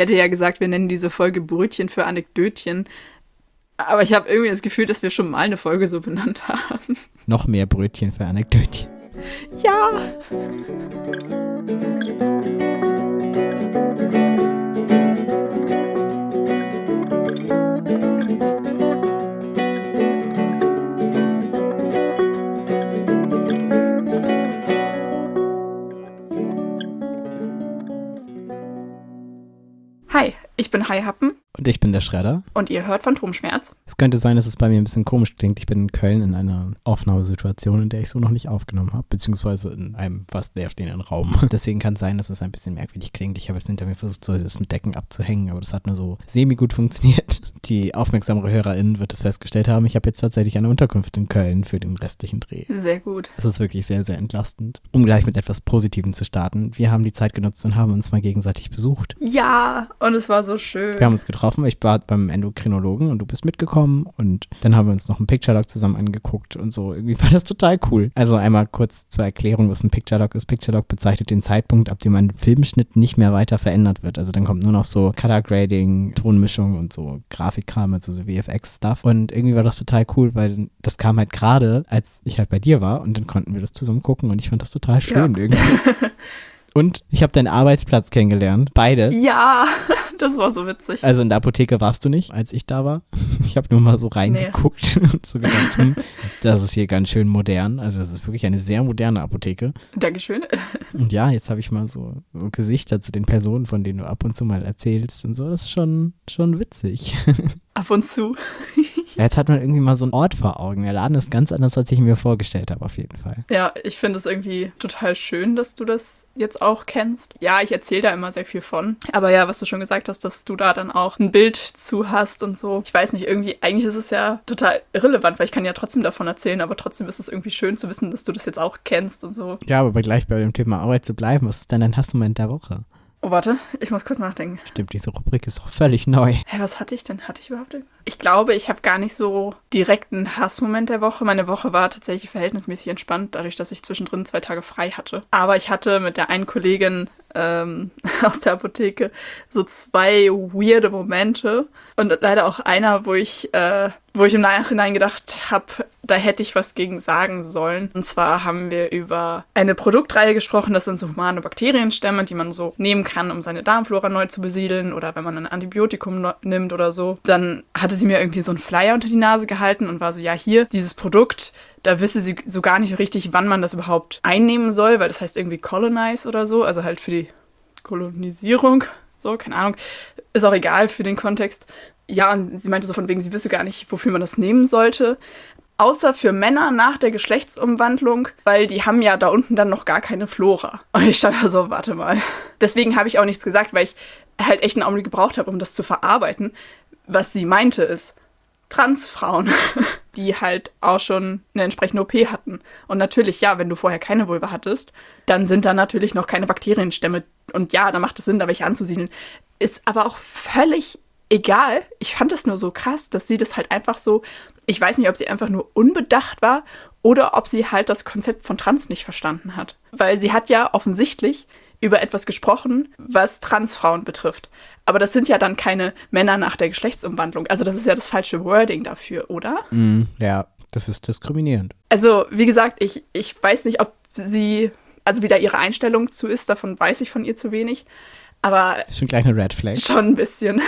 hätte ja gesagt, wir nennen diese Folge Brötchen für Anekdötchen. Aber ich habe irgendwie das Gefühl, dass wir schon mal eine Folge so benannt haben. Noch mehr Brötchen für Anekdötchen. Ja. Ich bin Hai Happen Und ich bin der Schredder. und ihr hört Phantomschmerz. Es könnte sein, dass es bei mir ein bisschen komisch klingt. Ich bin in Köln in einer Aufnahmesituation, in der ich so noch nicht aufgenommen habe, beziehungsweise in einem fast leerstehenden Raum. Deswegen kann es sein, dass es ein bisschen merkwürdig klingt. Ich habe jetzt hinter mir versucht, so das mit Decken abzuhängen, aber das hat nur so semi-gut funktioniert. Die aufmerksamere HörerInnen wird es festgestellt haben. Ich habe jetzt tatsächlich eine Unterkunft in Köln für den restlichen Dreh. Sehr gut. Es ist wirklich sehr, sehr entlastend. Um gleich mit etwas Positivem zu starten. Wir haben die Zeit genutzt und haben uns mal gegenseitig besucht. Ja, und es war so schön. Wir haben uns getroffen, ich war beim Endokrinologen und du bist mitgekommen und dann haben wir uns noch einen Picture-Log zusammen angeguckt und so. Irgendwie war das total cool. Also einmal kurz zur Erklärung, was ein Picture-Log ist. Picture-Log bezeichnet den Zeitpunkt, ab dem ein Filmschnitt nicht mehr weiter verändert wird. Also dann kommt nur noch so Color-Grading, Tonmischung und so Grafikkram, also so VFX-Stuff. Und irgendwie war das total cool, weil das kam halt gerade, als ich halt bei dir war und dann konnten wir das zusammen gucken und ich fand das total schön Ja. irgendwie. Und ich habe deinen Arbeitsplatz kennengelernt. Beide. Ja, das war so witzig. Also in der Apotheke warst du nicht, als ich da war. Ich habe nur mal so reingeguckt und so gedacht, hm, das ist hier ganz schön modern. Also das ist wirklich eine sehr moderne Apotheke. Dankeschön. Und ja, jetzt habe ich mal so, so Gesichter zu den Personen, von denen du ab und zu mal erzählst und so. Das ist schon, schon witzig. Ab und zu. Ja, jetzt hat man irgendwie mal so einen Ort vor Augen. Der Laden ist ganz anders, als ich mir vorgestellt habe, auf jeden Fall. Ja, ich finde es irgendwie total schön, dass du das jetzt auch kennst. Ja, ich erzähle da immer sehr viel von. Aber ja, was du schon gesagt hast, dass du da dann auch ein Bild zu hast und so. Ich weiß nicht, irgendwie, eigentlich ist es ja total irrelevant, weil ich kann ja trotzdem davon erzählen, aber trotzdem ist es irgendwie schön zu wissen, dass du das jetzt auch kennst und so. Ja, aber gleich bei dem Thema Arbeit zu bleiben, was ist denn dein Hassmoment der Woche? Oh, warte, ich muss kurz nachdenken. Stimmt, diese Rubrik ist auch völlig neu. Hä, was hatte ich denn? Hatte ich überhaupt? irgend- Ich glaube, ich habe gar nicht so direkt einen Hassmoment der Woche. Meine Woche war tatsächlich verhältnismäßig entspannt, dadurch, dass ich zwischendrin zwei Tage frei hatte. Aber ich hatte mit der einen Kollegin ähm, aus der Apotheke so zwei weirde Momente und leider auch einer, wo ich, äh, wo ich im Nachhinein gedacht habe, da hätte ich was gegen sagen sollen. Und zwar haben wir über eine Produktreihe gesprochen, das sind so humane Bakterienstämme, die man so nehmen kann, um seine Darmflora neu zu besiedeln oder wenn man ein Antibiotikum nimmt oder so. Dann hatte sie mir irgendwie so einen Flyer unter die Nase gehalten und war so, ja, hier, dieses Produkt, da wisse sie so gar nicht richtig, wann man das überhaupt einnehmen soll, weil das heißt irgendwie colonize oder so, also halt für die Kolonisierung, so, keine Ahnung, ist auch egal für den Kontext. Ja, und sie meinte so von wegen, sie wüsste gar nicht, wofür man das nehmen sollte. Außer für Männer nach der Geschlechtsumwandlung, weil die haben ja da unten dann noch gar keine Flora. Und ich stand da so, warte mal. Deswegen habe ich auch nichts gesagt, weil ich halt echt einen Augenblick gebraucht habe, um das zu verarbeiten. Was sie meinte ist, Transfrauen, die halt auch schon eine entsprechende OP hatten. Und natürlich, ja, wenn du vorher keine Vulva hattest, dann sind da natürlich noch keine Bakterienstämme. Und ja, da macht es Sinn, da welche anzusiedeln. Ist aber auch völlig egal. Ich fand das nur so krass, dass sie das halt einfach so, ich weiß nicht, ob sie einfach nur unbedacht war oder ob sie halt das Konzept von Trans nicht verstanden hat. Weil sie hat ja offensichtlich über etwas gesprochen, was Transfrauen betrifft. Aber das sind ja dann keine Männer nach der Geschlechtsumwandlung. Also das ist ja das falsche Wording dafür, oder? Mm, ja, das ist diskriminierend. Also, wie gesagt, ich, ich weiß nicht, ob sie, also wie da ihre Einstellung zu ist, davon weiß ich von ihr zu wenig. Aber Ist schon gleich eine Red Flag. schon ein bisschen.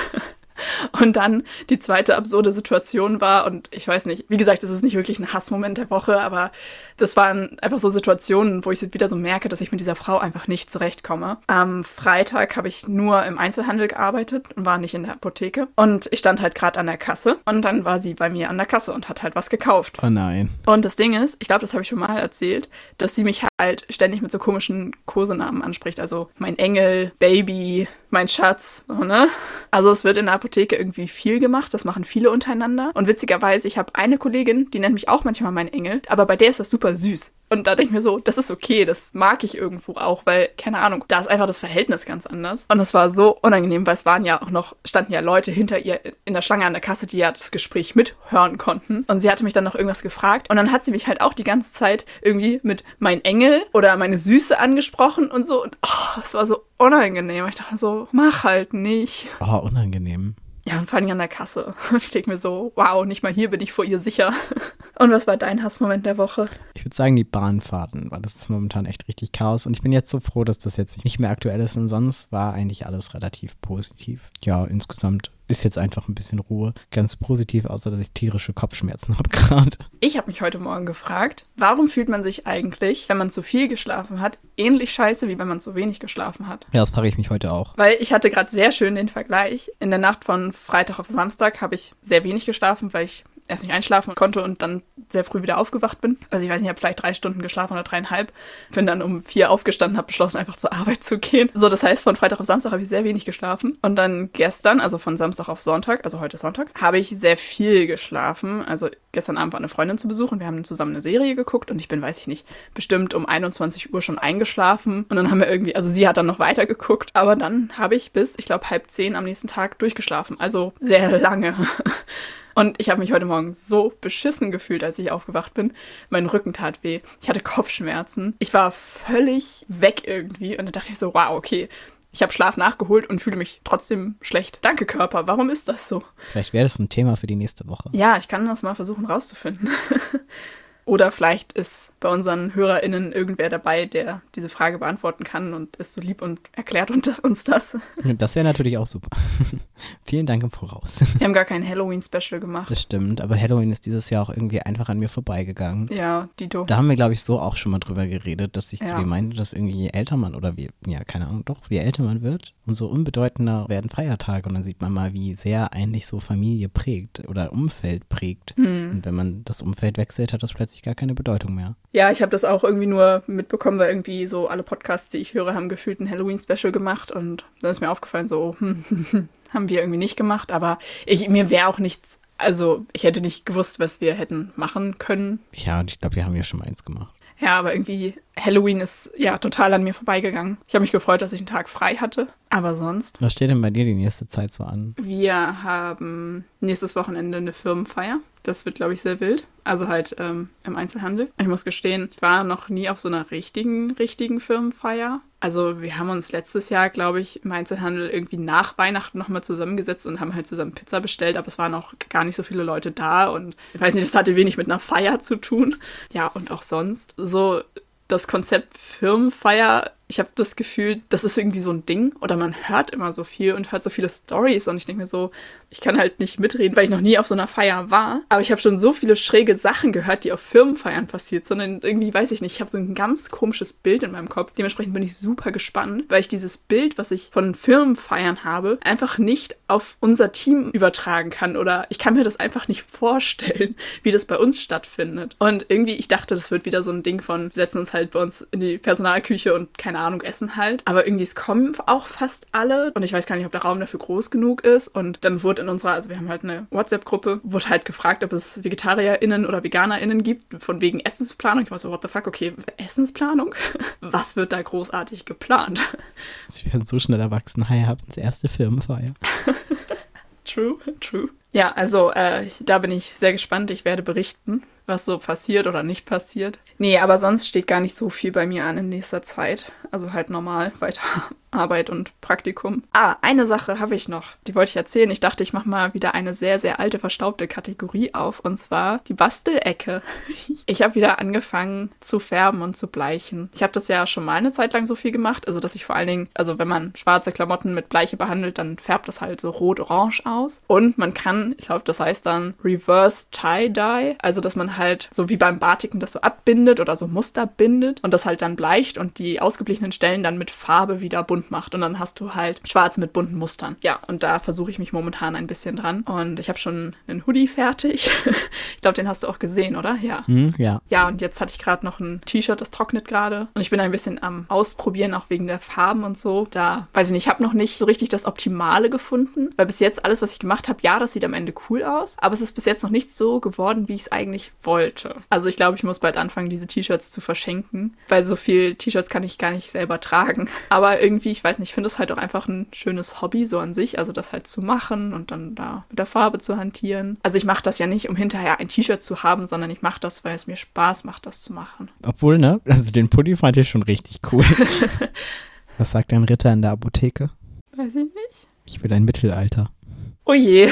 Und dann die zweite absurde Situation war, und ich weiß nicht, wie gesagt, es ist nicht wirklich ein Hassmoment der Woche, aber das waren einfach so Situationen, wo ich wieder so merke, dass ich mit dieser Frau einfach nicht zurechtkomme. Am Freitag habe ich nur im Einzelhandel gearbeitet und war nicht in der Apotheke. Und ich stand halt gerade an der Kasse und dann war sie bei mir an der Kasse und hat halt was gekauft. Oh nein. Und das Ding ist, ich glaube, das habe ich schon mal erzählt, dass sie mich halt ständig mit so komischen Kosenamen anspricht. Also mein Engel, Baby, mein Schatz, so, ne? Also es wird in der Apotheke irgendwie viel gemacht, das machen viele untereinander. Und witzigerweise, ich habe eine Kollegin, die nennt mich auch manchmal mein Engel, aber bei der ist das super süß. Und da denke ich mir so, das ist okay, das mag ich irgendwo auch, weil, keine Ahnung, da ist einfach das Verhältnis ganz anders. Und es war so unangenehm, weil es waren ja auch noch, standen ja Leute hinter ihr in der Schlange an der Kasse, die ja das Gespräch mithören konnten. Und sie hatte mich dann noch irgendwas gefragt. Und dann hat sie mich halt auch die ganze Zeit irgendwie mit mein Engel oder meine Süße angesprochen und so. Und oh, es war so unangenehm. Ich dachte so, mach halt nicht. Oh, unangenehm. Ja, und vor allem an der Kasse. Und ich denke mir so, wow, nicht mal hier bin ich vor ihr sicher. Und was war dein Hassmoment der Woche? Ich würde sagen, die Bahnfahrten, weil das ist momentan echt richtig Chaos. Und ich bin jetzt so froh, dass das jetzt nicht mehr aktuell ist. Und sonst war eigentlich alles relativ positiv. Ja, insgesamt ist jetzt einfach ein bisschen Ruhe. Ganz positiv, außer dass ich tierische Kopfschmerzen habe gerade. Ich habe mich heute Morgen gefragt, warum fühlt man sich eigentlich, wenn man zu viel geschlafen hat, ähnlich scheiße, wie wenn man zu wenig geschlafen hat? Ja, das frage ich mich heute auch. Weil ich hatte gerade sehr schön den Vergleich. In der Nacht von Freitag auf Samstag habe ich sehr wenig geschlafen, weil ich erst nicht einschlafen konnte und dann sehr früh wieder aufgewacht bin. Also ich weiß nicht, ich habe vielleicht drei Stunden geschlafen oder dreieinhalb. Bin dann um vier aufgestanden, habe beschlossen, einfach zur Arbeit zu gehen. So, das heißt, von Freitag auf Samstag habe ich sehr wenig geschlafen. Und dann gestern, also von Samstag auf Sonntag, also heute Sonntag, habe ich sehr viel geschlafen. Also gestern Abend war eine Freundin zu Besuch und wir haben zusammen eine Serie geguckt und ich bin, weiß ich nicht, bestimmt um 21 Uhr schon eingeschlafen. Und dann haben wir irgendwie, also sie hat dann noch weiter geguckt, aber dann habe ich bis, ich glaube, halb zehn am nächsten Tag durchgeschlafen. Also sehr lange. Und ich habe mich heute Morgen so beschissen gefühlt, als ich aufgewacht bin. Mein Rücken tat weh. Ich hatte Kopfschmerzen. Ich war völlig weg irgendwie. Und dann dachte ich so, wow, okay. Ich habe Schlaf nachgeholt und fühle mich trotzdem schlecht. Danke, Körper. Warum ist das so? Vielleicht wäre das ein Thema für die nächste Woche. Ja, ich kann das mal versuchen rauszufinden. Oder vielleicht ist bei unseren HörerInnen irgendwer dabei, der diese Frage beantworten kann und ist so lieb und erklärt uns das. Das wäre natürlich auch super. Vielen Dank im Voraus. Wir haben gar kein Halloween-Special gemacht. Das stimmt, aber Halloween ist dieses Jahr auch irgendwie einfach an mir vorbeigegangen. Ja, Dito. Da haben wir, glaube ich, so auch schon mal drüber geredet, dass ich Ja. zu mir meinte, dass irgendwie je älter man oder wie, ja, keine Ahnung, doch, je älter man wird, umso unbedeutender werden Feiertage. Und dann sieht man mal, wie sehr eigentlich so Familie prägt oder Umfeld prägt. Hm. Und wenn man das Umfeld wechselt, hat das plötzlich gar keine Bedeutung mehr. Ja, ich habe das auch irgendwie nur mitbekommen, weil irgendwie so alle Podcasts, die ich höre, haben gefühlt ein Halloween-Special gemacht und dann ist mir aufgefallen, so, hm, haben wir irgendwie nicht gemacht, aber ich, mir wäre auch nichts, also ich hätte nicht gewusst, was wir hätten machen können. Ja, und ich glaube, wir haben ja schon mal eins gemacht. Ja, aber irgendwie Halloween ist ja total an mir vorbeigegangen. Ich habe mich gefreut, dass ich einen Tag frei hatte, aber sonst. Was steht denn bei dir die nächste Zeit so an? Wir haben nächstes Wochenende eine Firmenfeier. Das wird, glaube ich, sehr wild. Also halt ähm, im Einzelhandel. Ich muss gestehen, ich war noch nie auf so einer richtigen, richtigen Firmenfeier. Also wir haben uns letztes Jahr, glaube ich, im Einzelhandel irgendwie nach Weihnachten nochmal zusammengesetzt und haben halt zusammen Pizza bestellt, aber es waren auch gar nicht so viele Leute da und ich weiß nicht, das hatte wenig mit einer Feier zu tun. Ja, und auch sonst. So das Konzept Firmenfeier, ich habe das Gefühl, das ist irgendwie so ein Ding oder man hört immer so viel und hört so viele Stories und ich denke mir so, ich kann halt nicht mitreden, weil ich noch nie auf so einer Feier war, aber ich habe schon so viele schräge Sachen gehört, die auf Firmenfeiern passiert und irgendwie weiß ich nicht, ich habe so ein ganz komisches Bild in meinem Kopf. Dementsprechend bin ich super gespannt, weil ich dieses Bild, was ich von Firmenfeiern habe, einfach nicht auf unser Team übertragen kann oder ich kann mir das einfach nicht vorstellen, wie das bei uns stattfindet. Und irgendwie, ich dachte, das wird wieder so ein Ding von, wir setzen uns halt bei uns in die Personalküche und keine Ahnung, essen halt. Aber irgendwie, es kommen auch fast alle und ich weiß gar nicht, ob der Raum dafür groß genug ist. Und dann wurde in unserer, also wir haben halt eine WhatsApp-Gruppe, wurde halt gefragt, ob es VegetarierInnen oder VeganerInnen gibt, von wegen Essensplanung. Ich war so, what the fuck, okay, Essensplanung? Was wird da großartig geplant? Sie werden so schnell erwachsen. Hi, ihr habt uns erste Firmenfeier. True, true. Ja, also äh, da bin ich sehr gespannt. Ich werde berichten, was so passiert oder nicht passiert. Nee, aber sonst steht gar nicht so viel bei mir an in nächster Zeit. Also halt normal weiter Arbeit und Praktikum. Ah, eine Sache habe ich noch. Die wollte ich erzählen. Ich dachte, ich mache mal wieder eine sehr, sehr alte, verstaubte Kategorie auf. Und zwar die Bastelecke. Ich habe wieder angefangen zu färben und zu bleichen. Ich habe das ja schon mal eine Zeit lang so viel gemacht. Also, dass ich vor allen Dingen, also wenn man schwarze Klamotten mit Bleiche behandelt, dann färbt das halt so rot-orange aus. Und man kann, ich glaube, das heißt dann Reverse Tie-Dye. Also, dass man halt so wie beim Batiken das so abbindet oder so Muster bindet und das halt dann bleicht und die ausgeblichenen Stellen dann mit Farbe wieder bunt macht. Und dann hast du halt schwarz mit bunten Mustern. Ja, und da versuche ich mich momentan ein bisschen dran. Und ich habe schon einen Hoodie fertig. ich glaube, den hast du auch gesehen, oder? Ja. Hm, ja. Ja, und jetzt hatte ich gerade noch ein T-Shirt, das trocknet gerade. Und ich bin ein bisschen am Ausprobieren, auch wegen der Farben und so. Da, weiß ich nicht, ich habe noch nicht so richtig das Optimale gefunden. Weil bis jetzt alles, was ich gemacht habe, ja, das sieht am Ende cool aus. Aber es ist bis jetzt noch nicht so geworden, wie ich es eigentlich wollte. Also ich glaube, ich muss bald anfangen, diese T-Shirts zu verschenken. Weil so viel T-Shirts kann ich gar nicht selber tragen. Aber irgendwie, ich weiß nicht, ich finde es halt auch einfach ein schönes Hobby so an sich. Also das halt zu machen und dann da mit der Farbe zu hantieren. Also ich mache das ja nicht, um hinterher ein T-Shirt zu haben, sondern ich mache das, weil es mir Spaß macht, das zu machen. Obwohl, ne? Also den Pulli fand ich schon richtig cool. Was sagt ein Ritter in der Apotheke? Weiß ich nicht. Ich will ein Mittelalter. Oh je.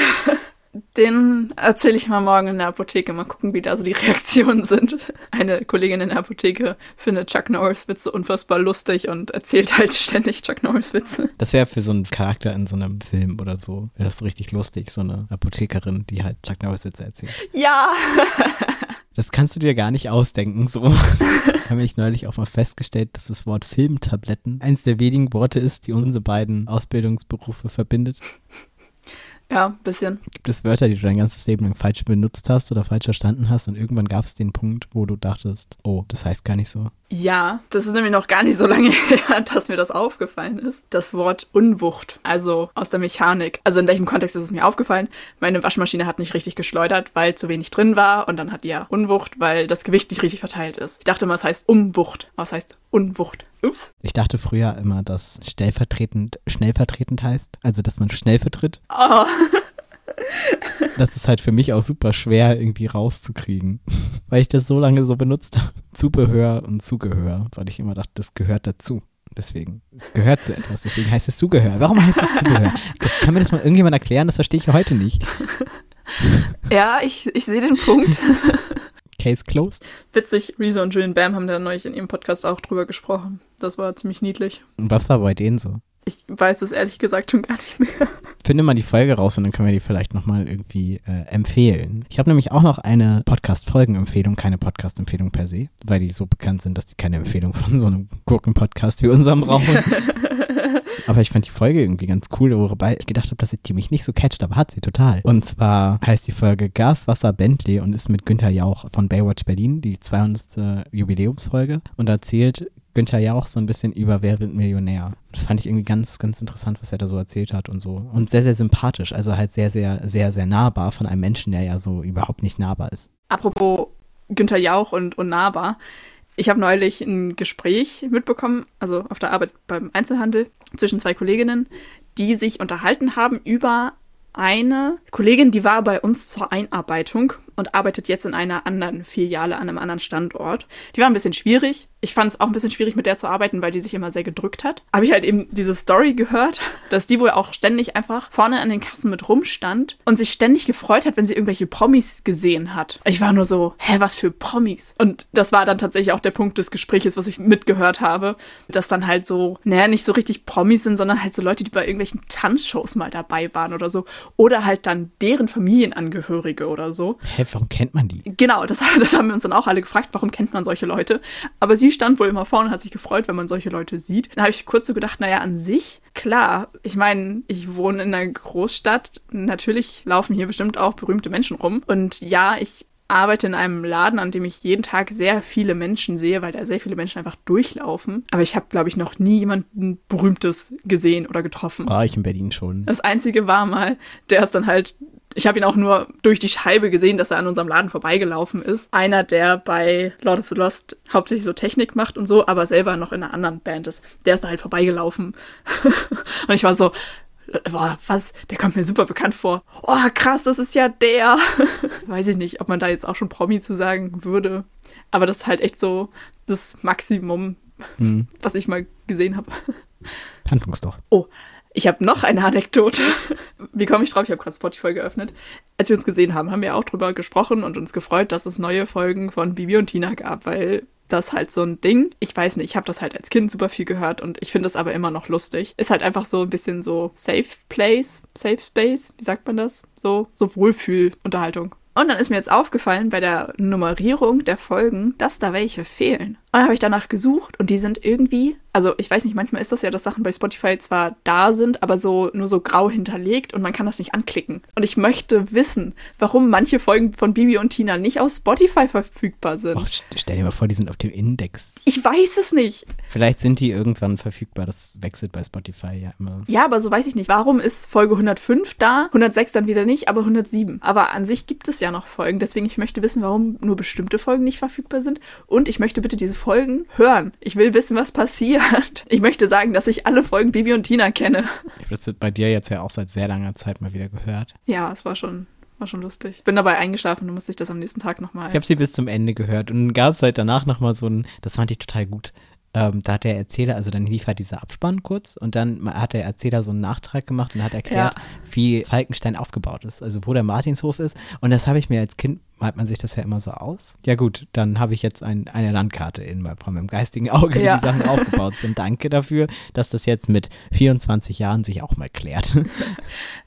Den erzähle ich mal morgen in der Apotheke. Mal gucken, wie da so die Reaktionen sind. Eine Kollegin in der Apotheke findet Chuck Norris Witze unfassbar lustig und erzählt halt ständig Chuck Norris Witze. Das wäre für so einen Charakter in so einem Film oder so, wäre das so richtig lustig, so eine Apothekerin, die halt Chuck Norris Witze erzählt. Ja! Das kannst du dir gar nicht ausdenken, so. Habe ich neulich auch mal festgestellt, dass das Wort Filmtabletten eines der wenigen Worte ist, die unsere beiden Ausbildungsberufe verbindet. Ja, ein bisschen. Gibt es Wörter, die du dein ganzes Leben lang falsch benutzt hast oder falsch verstanden hast und irgendwann gab es den Punkt, wo du dachtest, oh, das heißt gar nicht so? Ja, das ist nämlich noch gar nicht so lange her, dass mir das aufgefallen ist. Das Wort Unwucht, also aus der Mechanik. Also in welchem Kontext ist es mir aufgefallen? Meine Waschmaschine hat nicht richtig geschleudert, weil zu wenig drin war und dann hat die ja Unwucht, weil das Gewicht nicht richtig verteilt ist. Ich dachte immer, es heißt Umwucht, aber es heißt Unwucht. Ups. Ich dachte früher immer, dass stellvertretend schnellvertretend heißt, also dass man schnell vertritt. Oh. Das ist halt für mich auch super schwer irgendwie rauszukriegen, weil ich das so lange so benutzt habe. Zubehör und Zugehör, weil ich immer dachte, das gehört dazu. Deswegen, es gehört zu etwas, deswegen heißt es Zugehör. Warum heißt es Zubehör? Das kann mir das mal irgendjemand erklären, das verstehe ich heute nicht. Ja, ich, ich sehe den Punkt. Case closed. Witzig, Rezo und Julian Bam haben da neulich in ihrem Podcast auch drüber gesprochen. Das war ziemlich niedlich. Und was war bei denen so? Ich weiß das ehrlich gesagt schon gar nicht mehr. Finde mal die Folge raus und dann können wir die vielleicht nochmal irgendwie äh, empfehlen. Ich habe nämlich auch noch eine Podcast-Folgen-Empfehlung, keine Podcast-Empfehlung per se, weil die so bekannt sind, dass die keine Empfehlung von so einem Gurken-Podcast wie unserem brauchen. aber ich fand die Folge irgendwie ganz cool, wobei ich gedacht habe, dass sie mich nicht so catcht, aber hat sie total. Und zwar heißt die Folge Gas, Wasser, Bentley und ist mit Günther Jauch von Baywatch Berlin, die 200. Jubiläumsfolge und erzählt Günther Jauch so ein bisschen über Wer wird Millionär. Das fand ich irgendwie ganz, ganz interessant, was er da so erzählt hat und so. Und sehr, sehr sympathisch. Also halt sehr, sehr, sehr, sehr nahbar von einem Menschen, der ja so überhaupt nicht nahbar ist. Apropos Günther Jauch und unnahbar. Ich habe neulich ein Gespräch mitbekommen, also auf der Arbeit beim Einzelhandel, zwischen zwei Kolleginnen, die sich unterhalten haben über eine Kollegin, die war bei uns zur Einarbeitung und arbeitet jetzt in einer anderen Filiale an einem anderen Standort. Die war ein bisschen schwierig. Ich fand es auch ein bisschen schwierig, mit der zu arbeiten, weil die sich immer sehr gedrückt hat. Habe ich halt eben diese Story gehört, dass die wohl auch ständig einfach vorne an den Kassen mit rumstand und sich ständig gefreut hat, wenn sie irgendwelche Promis gesehen hat. Ich war nur so, hä, was für Promis? Und das war dann tatsächlich auch der Punkt des Gesprächs, was ich mitgehört habe, dass dann halt so, naja, nicht so richtig Promis sind, sondern halt so Leute, die bei irgendwelchen Tanzshows mal dabei waren oder so. Oder halt dann deren Familienangehörige oder so. Hä, warum kennt man die? Genau, das, das haben wir uns dann auch alle gefragt, warum kennt man solche Leute? Aber sie stand wohl immer vorne und hat sich gefreut, wenn man solche Leute sieht. Da habe ich kurz so gedacht, naja, an sich, klar, ich meine, ich wohne in einer Großstadt, natürlich laufen hier bestimmt auch berühmte Menschen rum. Und ja, ich arbeite in einem Laden, an dem ich jeden Tag sehr viele Menschen sehe, weil da sehr viele Menschen einfach durchlaufen. Aber ich habe, glaube ich, noch nie jemanden Berühmtes gesehen oder getroffen. War ich in Berlin schon. Das Einzige war mal, der ist dann halt ich habe ihn auch nur durch die Scheibe gesehen, dass er an unserem Laden vorbeigelaufen ist. Einer, der bei Lord of the Lost hauptsächlich so Technik macht und so, aber selber noch in einer anderen Band ist. Der ist da halt vorbeigelaufen. und ich war so, boah, was? Der kommt mir super bekannt vor. Oh, krass, das ist ja der. Weiß ich nicht, ob man da jetzt auch schon Promi zu sagen würde. Aber das ist halt echt so das Maximum, mhm. was ich mal gesehen habe. Handlungs doch. Oh, ich habe noch eine Anekdote. Wie komme ich drauf? Ich habe gerade Spotify geöffnet. Als wir uns gesehen haben, haben wir auch drüber gesprochen und uns gefreut, dass es neue Folgen von Bibi und Tina gab, weil das halt so ein Ding. Ich weiß nicht, ich habe das halt als Kind super viel gehört und ich finde das aber immer noch lustig. Ist halt einfach so ein bisschen so Safe Place, Safe Space, wie sagt man das? So, so Wohlfühlunterhaltung. Und dann ist mir jetzt aufgefallen bei der Nummerierung der Folgen, dass da welche fehlen. Dann habe ich danach gesucht und die sind irgendwie, also ich weiß nicht, manchmal ist das ja, dass Sachen bei Spotify zwar da sind, aber so nur so grau hinterlegt und man kann das nicht anklicken. Und ich möchte wissen, warum manche Folgen von Bibi und Tina nicht auf Spotify verfügbar sind. Oh, stell dir mal vor, die sind auf dem Index. Ich weiß es nicht. Vielleicht sind die irgendwann verfügbar. Das wechselt bei Spotify ja immer. Ja, aber so weiß ich nicht. Warum ist Folge 105 da, 106 dann wieder nicht, aber 107? Aber an sich gibt es ja noch Folgen. Deswegen ich möchte wissen, warum nur bestimmte Folgen nicht verfügbar sind. Und ich möchte bitte diese Folgen hören. Ich will wissen, was passiert. Ich möchte sagen, dass ich alle Folgen Bibi und Tina kenne. Ich habe das bei dir jetzt ja auch seit sehr langer Zeit mal wieder gehört. Ja, es war schon war schon lustig. Bin dabei eingeschlafen und musste ich das am nächsten Tag nochmal. Ich habe sie bis zum Ende gehört und gab es halt danach nochmal so ein, das fand ich total gut. Ähm, da hat der Erzähler, also dann lief halt dieser Abspann kurz und dann hat der Erzähler so einen Nachtrag gemacht und hat erklärt, ja. wie Falkenstein aufgebaut ist, also wo der Martinshof ist. Und das habe ich mir als Kind malt man sich das ja immer so aus. Ja gut, dann habe ich jetzt ein, eine Landkarte in meinem geistigen Auge, wie ja. die Sachen aufgebaut sind. Danke dafür, dass das jetzt mit 24 Jahren sich auch mal klärt.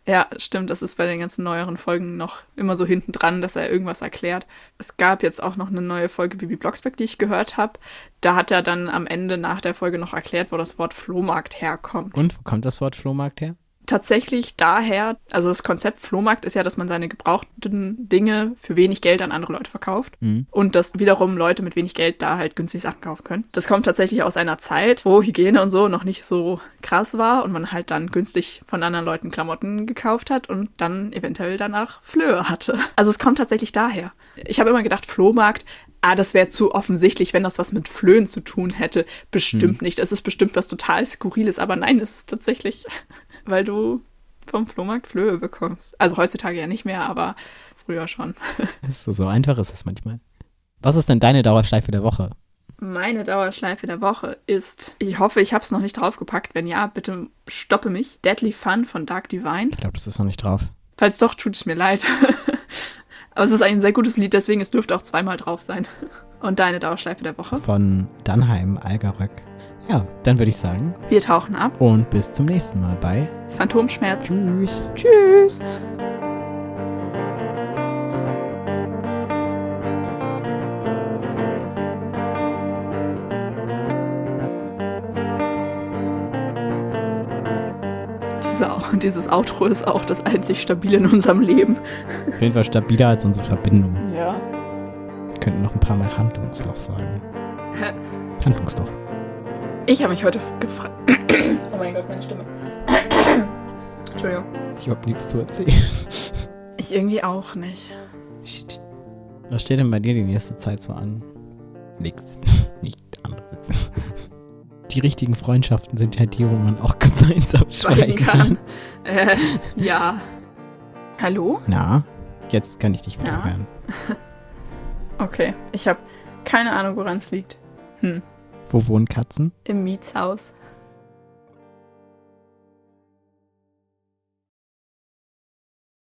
Ja, stimmt. Das ist bei den ganzen neueren Folgen noch immer so hinten dran, dass er irgendwas erklärt. Es gab jetzt auch noch eine neue Folge Bibi Blocksberg, die ich gehört habe. Da hat er dann am Ende nach der Folge noch erklärt, wo das Wort Flohmarkt herkommt. Und wo kommt das Wort Flohmarkt her? Tatsächlich daher, also das Konzept Flohmarkt ist ja, dass man seine gebrauchten Dinge für wenig Geld an andere Leute verkauft mhm. und dass wiederum Leute mit wenig Geld da halt günstig Sachen kaufen können. Das kommt tatsächlich aus einer Zeit, wo Hygiene und so noch nicht so krass war und man halt dann günstig von anderen Leuten Klamotten gekauft hat und dann eventuell danach Flöhe hatte. Also es kommt tatsächlich daher. Ich habe immer gedacht, Flohmarkt, ah, das wäre zu offensichtlich, wenn das was mit Flöhen zu tun hätte. Bestimmt hm. nicht. Es ist bestimmt was total Skurriles, aber nein, es ist tatsächlich weil du vom Flohmarkt Flöhe bekommst. Also heutzutage ja nicht mehr, aber früher schon. Ist so, so einfach ist es manchmal. Was ist denn deine Dauerschleife der Woche? Meine Dauerschleife der Woche ist, ich hoffe, ich habe es noch nicht draufgepackt. Wenn ja, bitte stoppe mich. Deadly Fun von Dark Divine. Ich glaube, das ist noch nicht drauf. Falls doch, tut es mir leid. Aber es ist ein sehr gutes Lied, deswegen es dürfte auch zweimal drauf sein. Und deine Dauerschleife der Woche? Von Dannheim Algaröck. Ja, dann würde ich sagen. Wir tauchen ab. Und bis zum nächsten Mal bei Phantomschmerz. Tschüss. Tschüss. Diese, dieses Outro ist auch das einzig stabile in unserem Leben. Auf jeden Fall stabiler als unsere Verbindung. Ja. Wir könnten noch ein paar Mal Handlungsloch sagen. Handlungsloch. Ich habe mich heute gefragt. oh mein Gott, meine Stimme. Entschuldigung. Ich habe nichts zu erzählen. Ich irgendwie auch nicht. Shit. Was steht denn bei dir die nächste Zeit so an? Nichts. Nicht anderes. Die richtigen Freundschaften sind ja die, wo man auch gemeinsam schweigen kann. Äh, ja. Hallo? Na, jetzt kann ich dich wieder ja. hören. Okay, ich habe keine Ahnung, woran es liegt. Hm. Wo wohnen Katzen? Im Mietshaus.